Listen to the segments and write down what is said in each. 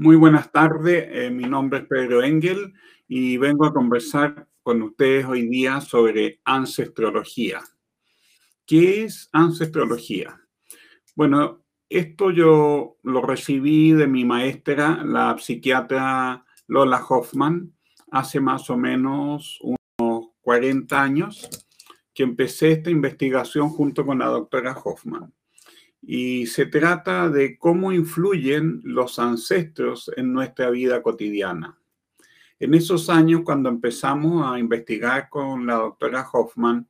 Muy buenas tardes, eh, mi nombre es Pedro Engel y vengo a conversar con ustedes hoy día sobre ancestrología. ¿Qué es ancestrología? Bueno, esto yo lo recibí de mi maestra, la psiquiatra Lola Hoffman, hace más o menos unos 40 años que empecé esta investigación junto con la doctora Hoffman y se trata de cómo influyen los ancestros en nuestra vida cotidiana. En esos años, cuando empezamos a investigar con la doctora Hoffman,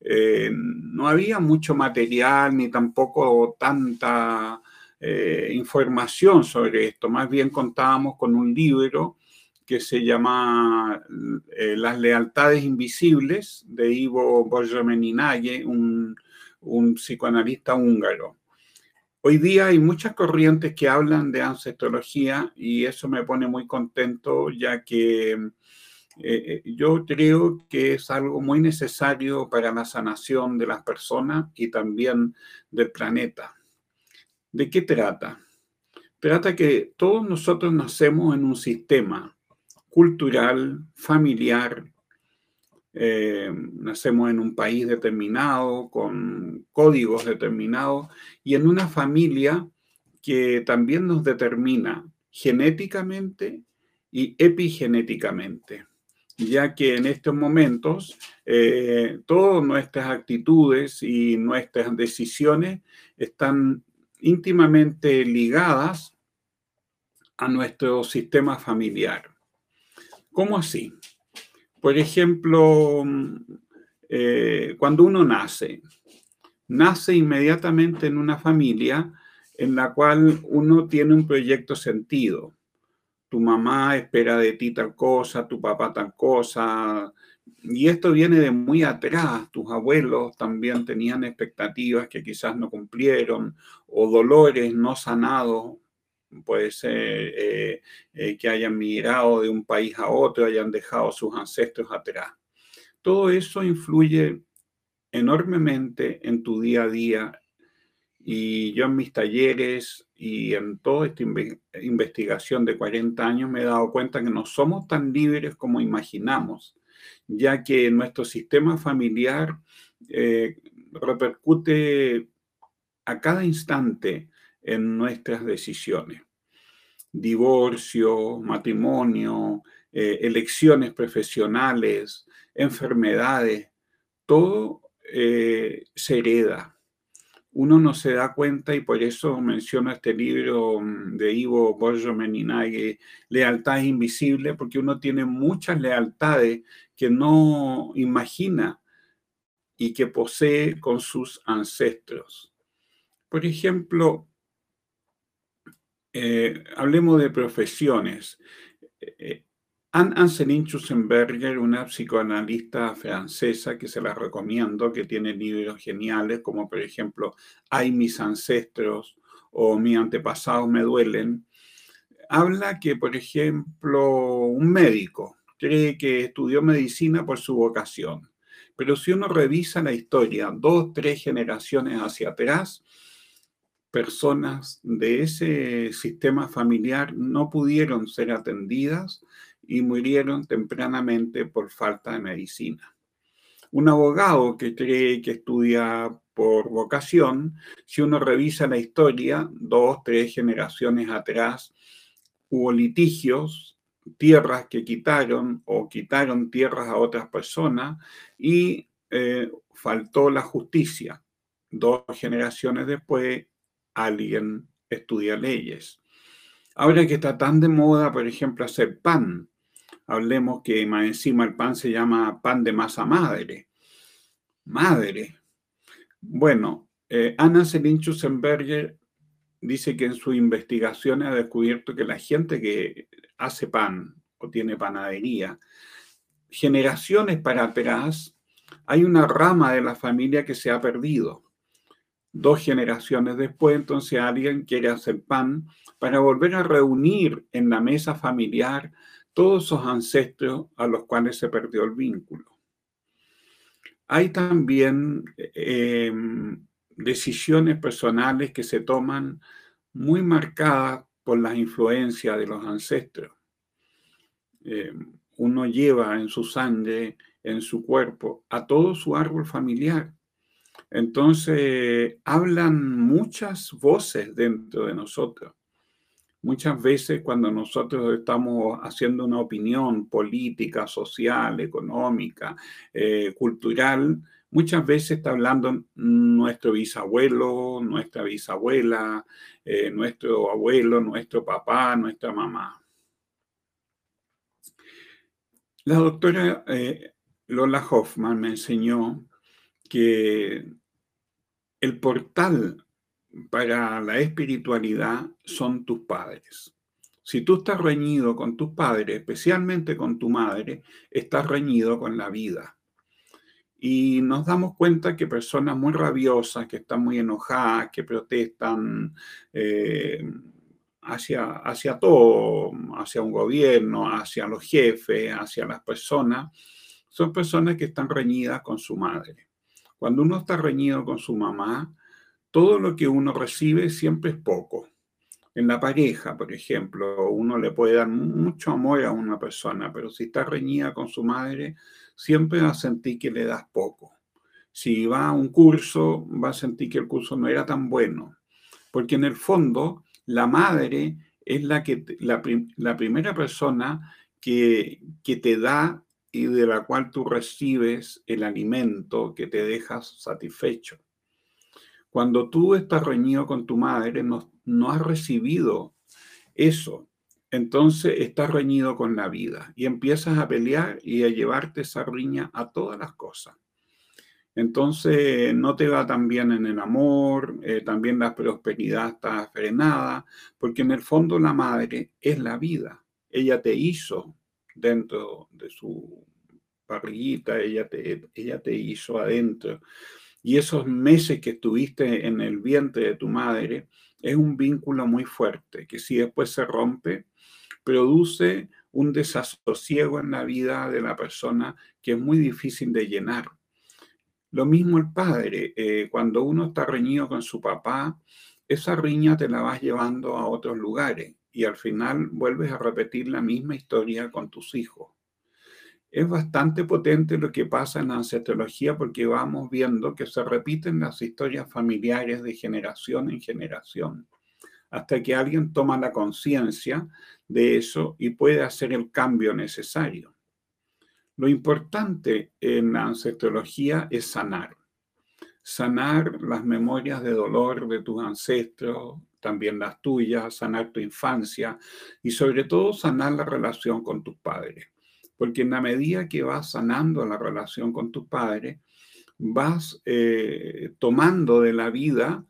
eh, no había mucho material ni tampoco tanta eh, información sobre esto. Más bien contábamos con un libro que se llama eh, Las lealtades invisibles de Ivo Borjomeninage, un, un psicoanalista húngaro. Hoy día hay muchas corrientes que hablan de ancestrología y eso me pone muy contento ya que eh, eh, yo creo que es algo muy necesario para la sanación de las personas y también del planeta. ¿De qué trata? Trata que todos nosotros nacemos en un sistema cultural, familiar, eh, nacemos en un país determinado, con códigos determinados y en una familia que también nos determina genéticamente y epigenéticamente, ya que en estos momentos eh, todas nuestras actitudes y nuestras decisiones están íntimamente ligadas a nuestro sistema familiar. ¿Cómo así? Por ejemplo, eh, cuando uno nace, nace inmediatamente en una familia en la cual uno tiene un proyecto sentido. Tu mamá espera de ti tal cosa, tu papá tal cosa. Y esto viene de muy atrás. Tus abuelos también tenían expectativas que quizás no cumplieron o dolores no sanados puede ser eh, eh, que hayan migrado de un país a otro, hayan dejado sus ancestros atrás. Todo eso influye enormemente en tu día a día y yo en mis talleres y en toda esta investigación de 40 años me he dado cuenta que no somos tan libres como imaginamos, ya que nuestro sistema familiar eh, repercute a cada instante en nuestras decisiones. Divorcio, matrimonio, eh, elecciones profesionales, enfermedades, todo eh, se hereda. Uno no se da cuenta y por eso menciono este libro mm, de Ivo Borjo Meninage, Lealtad Invisible, porque uno tiene muchas lealtades que no imagina y que posee con sus ancestros. Por ejemplo, eh, hablemos de profesiones. Eh, Anne-Anseline Schussenberger, una psicoanalista francesa que se la recomiendo, que tiene libros geniales, como por ejemplo Hay mis ancestros o Mi antepasado me duelen, habla que, por ejemplo, un médico cree que estudió medicina por su vocación, pero si uno revisa la historia dos, tres generaciones hacia atrás, personas de ese sistema familiar no pudieron ser atendidas y murieron tempranamente por falta de medicina. Un abogado que cree que estudia por vocación, si uno revisa la historia, dos, tres generaciones atrás, hubo litigios, tierras que quitaron o quitaron tierras a otras personas y eh, faltó la justicia. Dos generaciones después alguien estudia leyes. Ahora que está tan de moda, por ejemplo, hacer pan, hablemos que más encima el pan se llama pan de masa madre. Madre. Bueno, eh, Anna Selin Schussenberger dice que en su investigación ha descubierto que la gente que hace pan o tiene panadería, generaciones para atrás, hay una rama de la familia que se ha perdido dos generaciones después, entonces alguien quiere hacer pan para volver a reunir en la mesa familiar todos esos ancestros a los cuales se perdió el vínculo. Hay también em, decisiones personales que se toman muy marcadas por las influencias de los ancestros. Eh, uno lleva en su sangre, en su cuerpo, a todo su árbol familiar. Entonces, hablan muchas voces dentro de nosotros. Muchas veces cuando nosotros estamos haciendo una opinión política, social, económica, eh, cultural, muchas veces está hablando nuestro bisabuelo, nuestra bisabuela, eh, nuestro abuelo, nuestro papá, nuestra mamá. La doctora eh, Lola Hoffman me enseñó que el portal para la espiritualidad son tus padres. Si tú estás reñido con tus padres, especialmente con tu madre, estás reñido con la vida. Y nos damos cuenta que personas muy rabiosas, que están muy enojadas, que protestan eh, hacia, hacia todo, hacia un gobierno, hacia los jefes, hacia las personas, son personas que están reñidas con su madre. Cuando uno está reñido con su mamá, todo lo que uno recibe siempre es poco. En la pareja, por ejemplo, uno le puede dar mucho amor a una persona, pero si está reñida con su madre, siempre va a sentir que le das poco. Si va a un curso, va a sentir que el curso no era tan bueno, porque en el fondo la madre es la, que, la, primera persona que, que te da y de la cual tú recibes el alimento que te dejas satisfecho. Cuando tú estás reñido con tu madre, no, no has recibido eso. Entonces estás reñido con la vida y empiezas a pelear y a llevarte esa riña a todas las cosas. Entonces no te va tan bien en el amor, eh, también la prosperidad está frenada, porque en el fondo la madre es la vida. Ella te hizo dentro de su parrillita, ella te, ella te hizo adentro y esos meses que estuviste en el vientre de tu madre es un vínculo muy fuerte que si después se rompe, produce un desasosiego en la vida de la persona que es muy difícil de llenar. Lo mismo el padre, eh, cuando uno está reñido con su papá, esa riña te la vas llevando a otros lugares y al final vuelves a repetir la misma historia con tus hijos es bastante potente lo que pasa en la ancestrología porque vamos viendo que se repiten las historias familiares de generación en generación, hasta que alguien toma la conciencia de eso y puede hacer el cambio necesario. Lo importante en la ancestrología es sanar. Sanar las memorias de dolor de tus ancestros, también las tuyas, sanar tu infancia y sobre todo sanar la relación con tus padres porque en la medida que vas sanando la relación con tu padre, vas eh, tomando de la vida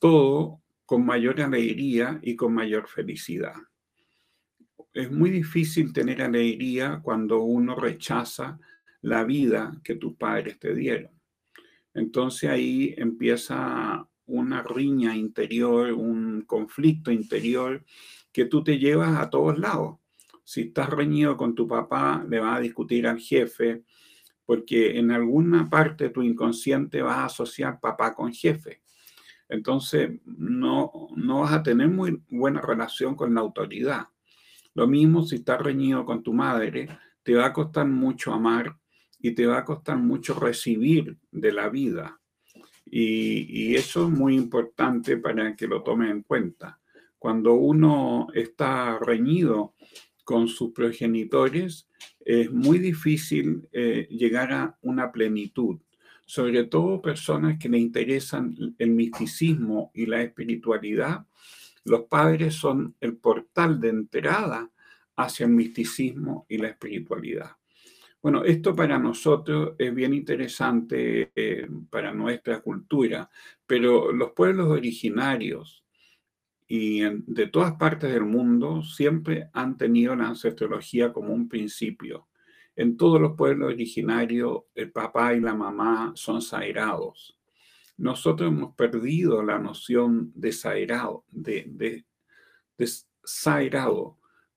todo con mayor alegría y con mayor felicidad. Es muy difícil tener alegría cuando uno rechaza la vida que tus padres te dieron. Entonces ahí empieza una riña interior, un conflicto interior que tú te llevas a todos lados. Si estás reñido con tu papá, le vas a discutir al jefe, porque en alguna parte de tu inconsciente vas a asociar papá con jefe. Entonces, no, no vas a tener muy buena relación con la autoridad. Lo mismo si estás reñido con tu madre, te va a costar mucho amar y te va a costar mucho recibir de la vida. Y, eso es muy importante para que lo tomes en cuenta. Cuando uno está reñido con sus progenitores, es muy difícil eh, llegar a una plenitud. Sobre todo personas que le interesan el misticismo y la espiritualidad, los padres son el portal de entrada hacia el misticismo y la espiritualidad. Bueno, esto para nosotros es bien interesante eh, para nuestra cultura, pero los pueblos originarios y de todas partes del mundo siempre han tenido la ancestrología como un principio. En todos los pueblos originarios, el papá y la mamá son sagrados. Nosotros hemos perdido la noción de sagrado, de, de,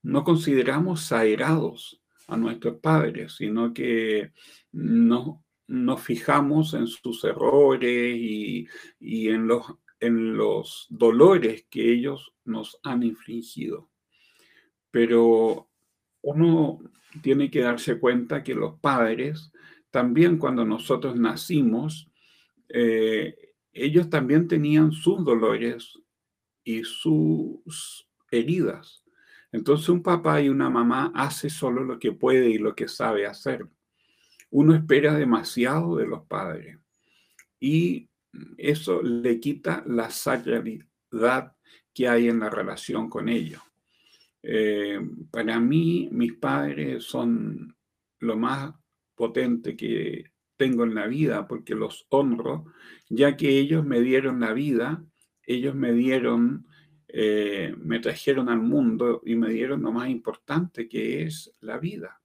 No consideramos sagrados a nuestros padres, sino que no, nos fijamos en sus errores y, y en los en los dolores que ellos nos han infligido. Pero uno tiene que darse cuenta que los padres, también cuando nosotros nacimos, eh, ellos también tenían sus dolores y sus heridas. Entonces un papá y una mamá hace solo lo que puede y lo que sabe hacer. Uno espera demasiado de los padres y eso le quita la sacralidad que hay en la relación con ellos. Eh, para mí, mis padres son lo más potente que tengo en la vida porque los honro, ya que ellos me dieron la vida, ellos me dieron, eh, me trajeron al mundo y me dieron lo más importante que es la vida.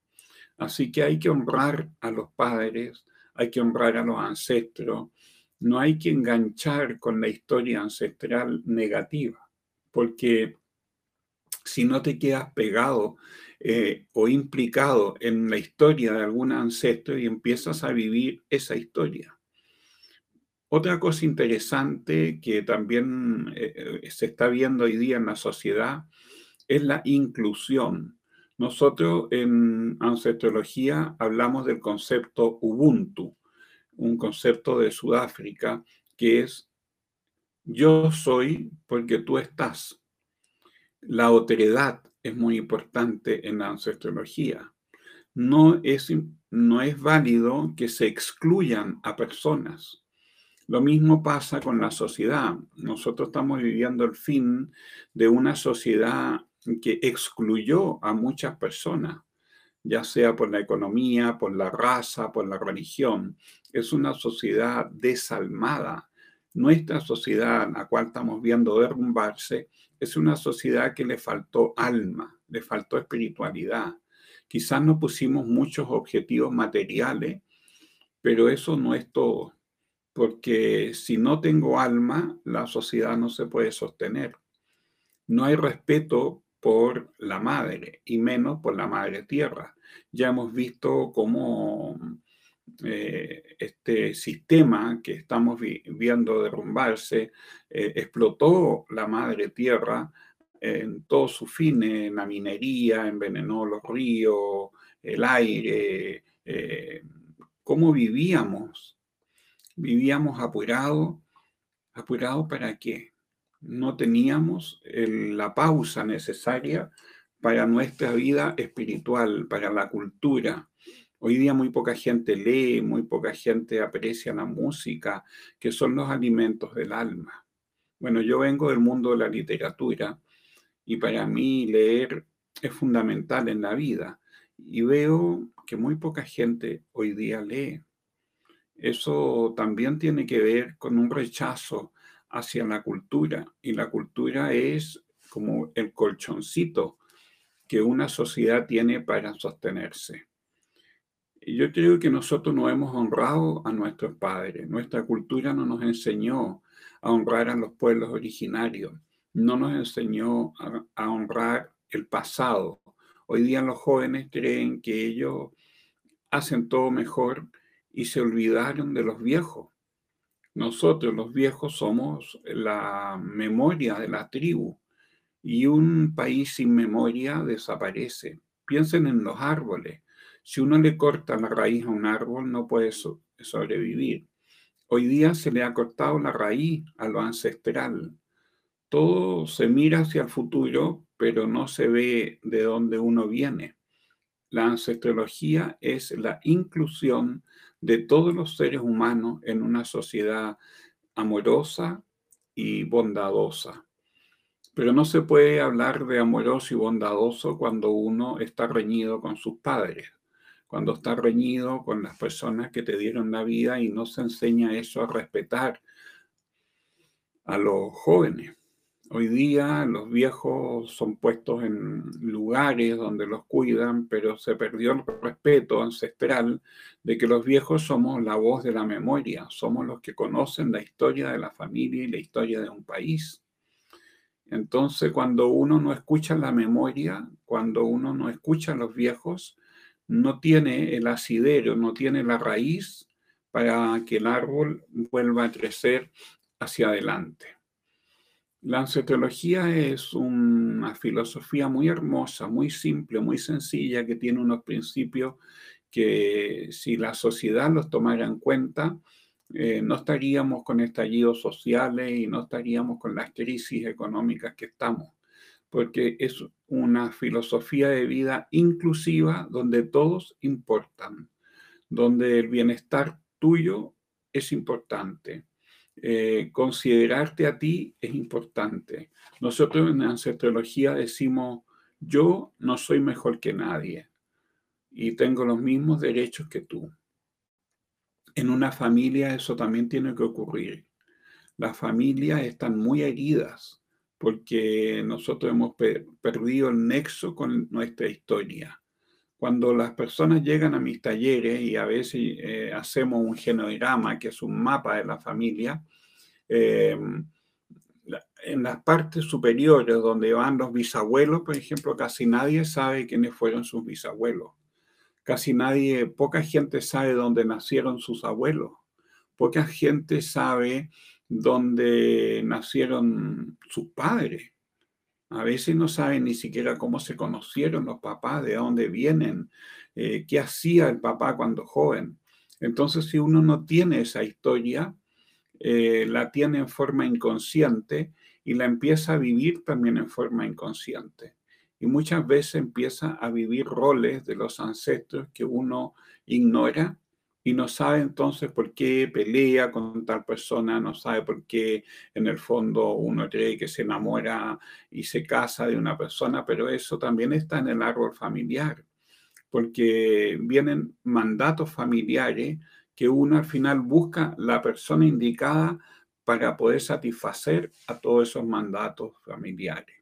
Así que hay que honrar a los padres, hay que honrar a los ancestros, no hay que enganchar con la historia ancestral negativa, porque si no te quedas pegado eh, o implicado en la historia de algún ancestro y empiezas a vivir esa historia. Otra cosa interesante que también eh, eh, se está viendo hoy día en la sociedad es la inclusión. Nosotros en ancestrología hablamos del concepto Ubuntu, un concepto de Sudáfrica que es yo soy porque tú estás. La otredad es muy importante en la ancestrología. No es, no es válido que se excluyan a personas. Lo mismo pasa con la sociedad. Nosotros estamos viviendo el fin de una sociedad que excluyó a muchas personas, ya sea por la economía, por la raza, por la religión. Es una sociedad desalmada. Nuestra sociedad, la cual estamos viendo derrumbarse, es una sociedad que le faltó alma, le faltó espiritualidad. Quizás no pusimos muchos objetivos materiales, pero eso no es todo, porque si no tengo alma, la sociedad no se puede sostener. No hay respeto por la madre y menos por la madre tierra. Ya hemos visto cómo eh, este sistema que estamos viendo derrumbarse eh, explotó la madre tierra en todos sus fines, en la minería, envenenó los ríos, el aire, eh, cómo vivíamos. Vivíamos apurados, apurados para qué? No teníamos la pausa necesaria para nuestra vida espiritual, para la cultura, Hoy día muy poca gente lee, muy poca gente aprecia la música, que son los alimentos del alma. Bueno, yo vengo del mundo de la literatura y para mí leer es fundamental en la vida y veo que muy poca gente hoy día lee. Eso también tiene que ver con un rechazo hacia la cultura y la cultura es como el colchoncito que una sociedad tiene para sostenerse yo creo que nosotros no hemos honrado a nuestros padres. Nuestra cultura no nos enseñó a honrar a los pueblos originarios, no nos enseñó a, honrar el pasado. Hoy día los jóvenes creen que ellos hacen todo mejor y se olvidaron de los viejos. Nosotros los viejos somos la memoria de la tribu y un país sin memoria desaparece. Piensen en los árboles. Si uno le corta la raíz a un árbol, no puede sobrevivir. Hoy día se le ha cortado la raíz a lo ancestral. Todo se mira hacia el futuro, pero no se ve de dónde uno viene. La ancestrología es la inclusión de todos los seres humanos en una sociedad amorosa y bondadosa. Pero no se puede hablar de amoroso y bondadoso cuando uno está reñido con sus padres cuando está reñido con las personas que te dieron la vida y no se enseña eso a respetar a los jóvenes. Hoy día los viejos son puestos en lugares donde los cuidan, pero se perdió el respeto ancestral de que los viejos somos la voz de la memoria, somos los que conocen la historia de la familia y la historia de un país. Entonces, cuando uno no escucha la memoria, cuando uno no escucha a los viejos, no tiene el asidero, no tiene la raíz para que el árbol vuelva a crecer hacia adelante. La ancestrología es una filosofía muy hermosa, muy simple, muy sencilla, que tiene unos principios que si la sociedad los tomara en cuenta, eh, no estaríamos con estallidos sociales y no estaríamos con las crisis económicas que estamos, porque es una filosofía de vida inclusiva donde todos importan, donde el bienestar tuyo es importante eh, considerarte a ti es importante. Nosotros en ancestrología decimos, yo no soy mejor que nadie y tengo los mismos derechos que tú. En una familia eso también tiene que ocurrir. Las familias están muy heridas porque nosotros hemos perdido el nexo con nuestra historia. Cuando las personas llegan a mis talleres y a veces eh, hacemos un genograma, que es un mapa de la familia, eh, en las partes superiores donde van los bisabuelos, por ejemplo, casi nadie sabe quiénes fueron sus bisabuelos. Casi nadie, poca gente sabe dónde nacieron sus abuelos. Poca gente sabe dónde nacieron sus padres. A veces no saben ni siquiera cómo se conocieron los papás, de dónde vienen, eh, qué hacía el papá cuando joven. Entonces, si uno no tiene esa historia, eh, la tiene en forma inconsciente y la empieza a vivir también en forma inconsciente. Y muchas veces empieza a vivir roles de los ancestros que uno ignora y no sabe entonces por qué pelea con tal persona, no sabe por qué en el fondo uno cree que se enamora y se casa de una persona, pero eso también está en el árbol familiar, porque vienen mandatos familiares que uno al final busca la persona indicada para poder satisfacer a todos esos mandatos familiares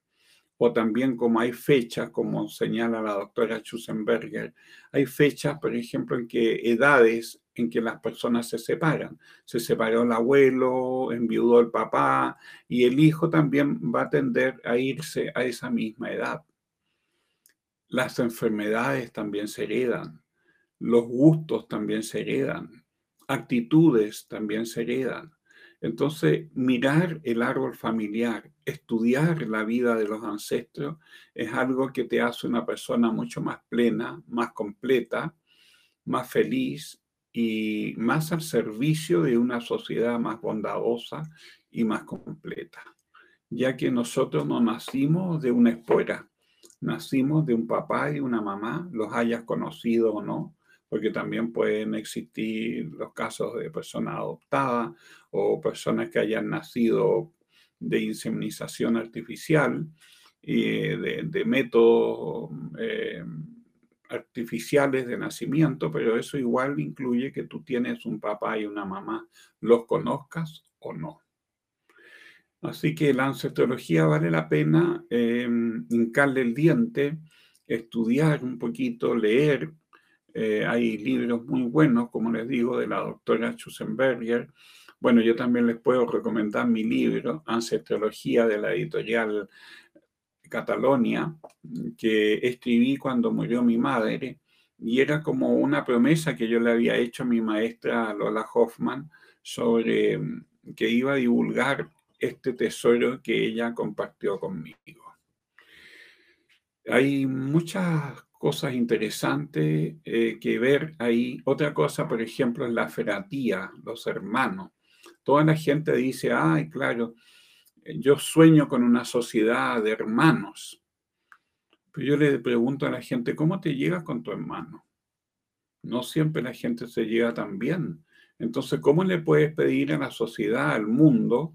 o también como hay fechas, como señala la doctora Schusenberger, hay fechas, por ejemplo, en que edades en que las personas se separan. Se separó el abuelo, enviudó el papá y el hijo también va a tender a irse a esa misma edad. Las enfermedades también se heredan, los gustos también se heredan, actitudes también se heredan. Entonces, mirar el árbol familiar, estudiar la vida de los ancestros, es algo que te hace una persona mucho más plena, más completa, más feliz y más al servicio de una sociedad más bondadosa y más completa. Ya que nosotros no nacimos de una espuela, nacimos de un papá y una mamá, los hayas conocido o no, porque también pueden existir los casos de personas adoptadas o personas que hayan nacido de inseminización artificial y de, métodos eh, artificiales de nacimiento, pero eso igual incluye que tú tienes un papá y una mamá, los conozcas o no. Así que la ancestrología vale la pena eh, hincarle el diente, estudiar un poquito, leer, eh, hay libros muy buenos, como les digo, de la doctora Schusenberger. Bueno, yo también les puedo recomendar mi libro, Ancestrología, de la editorial Catalonia, que escribí cuando murió mi madre. Y era como una promesa que yo le había hecho a mi maestra Lola Hoffman sobre mm, que iba a divulgar este tesoro que ella compartió conmigo. Hay muchas cosas interesantes eh, que ver ahí. Otra cosa, por ejemplo, es la feratía, los hermanos. Toda la gente dice, ay, claro, yo sueño con una sociedad de hermanos. Pero yo le pregunto a la gente, ¿cómo te llegas con tu hermano? No siempre la gente se llega tan bien. Entonces, ¿cómo le puedes pedir a la sociedad, al mundo,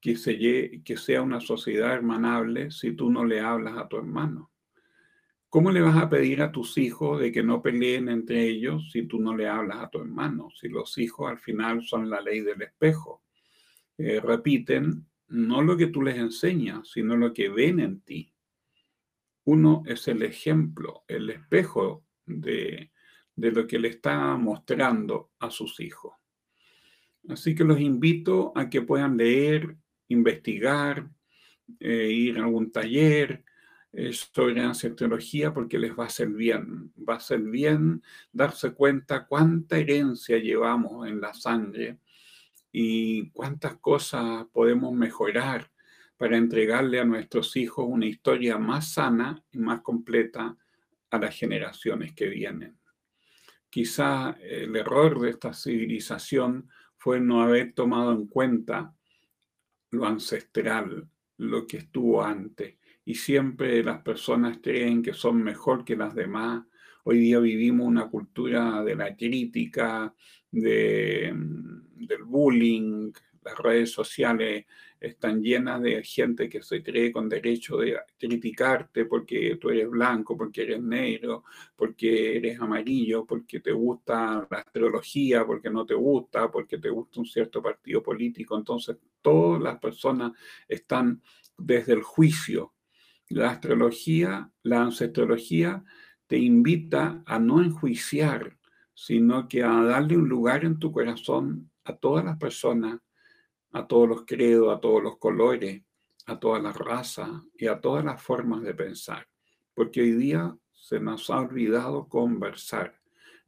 que, se, que sea una sociedad hermanable si tú no le hablas a tu hermano? ¿Cómo le vas a pedir a tus hijos de que no peleen entre ellos si tú no le hablas a tu hermano? Si los hijos al final son la ley del espejo. Eh, repiten no lo que tú les enseñas, sino lo que ven en ti. Uno es el ejemplo, el espejo de, lo que le está mostrando a sus hijos. Así que los invito a que puedan leer, investigar, eh, ir a algún taller, sobre ancestrología porque les va a hacer bien. Va a ser bien darse cuenta cuánta herencia llevamos en la sangre y cuántas cosas podemos mejorar para entregarle a nuestros hijos una historia más sana y más completa a las generaciones que vienen. Quizá el error de esta civilización fue no haber tomado en cuenta lo ancestral, lo que estuvo antes. Y siempre las personas creen que son mejor que las demás. Hoy día vivimos una cultura de la crítica, de, del bullying, las redes sociales están llenas de gente que se cree con derecho de criticarte porque tú eres blanco, porque eres negro, porque eres amarillo, porque te gusta la astrología, porque no te gusta, porque te gusta un cierto partido político. Entonces, todas las personas están desde el juicio. La astrología, la ancestrología te invita a no enjuiciar, sino que a darle un lugar en tu corazón a todas las personas a todos los credos, a todos los colores, a todas las razas y a todas las formas de pensar. Porque hoy día se nos ha olvidado conversar.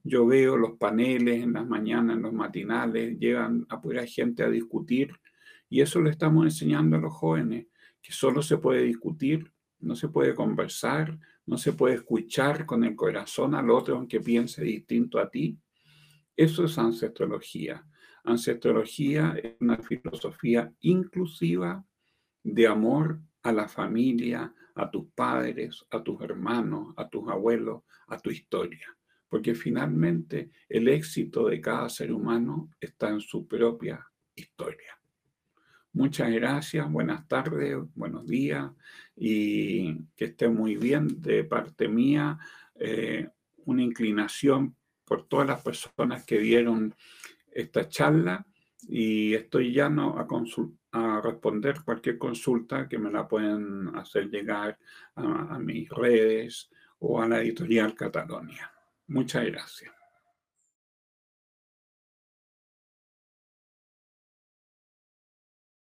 Yo veo los paneles en las mañanas, en los matinales, llegan a pura gente a discutir y eso le estamos enseñando a los jóvenes, que solo se puede discutir, no se puede conversar, no se puede escuchar con el corazón al otro aunque piense distinto a ti. Eso es ancestrología. Ancestrología es una filosofía inclusiva de amor a la familia, a tus padres, a tus hermanos, a tus abuelos, a tu historia. Porque finalmente el éxito de cada ser humano está en su propia historia. Muchas gracias, buenas tardes, buenos días y que esté muy bien de parte mía. Eh, una inclinación por todas las personas que vieron esta charla y estoy llano a, a responder cualquier consulta que me la pueden hacer llegar a mis redes o a la editorial Catalonia. Muchas gracias.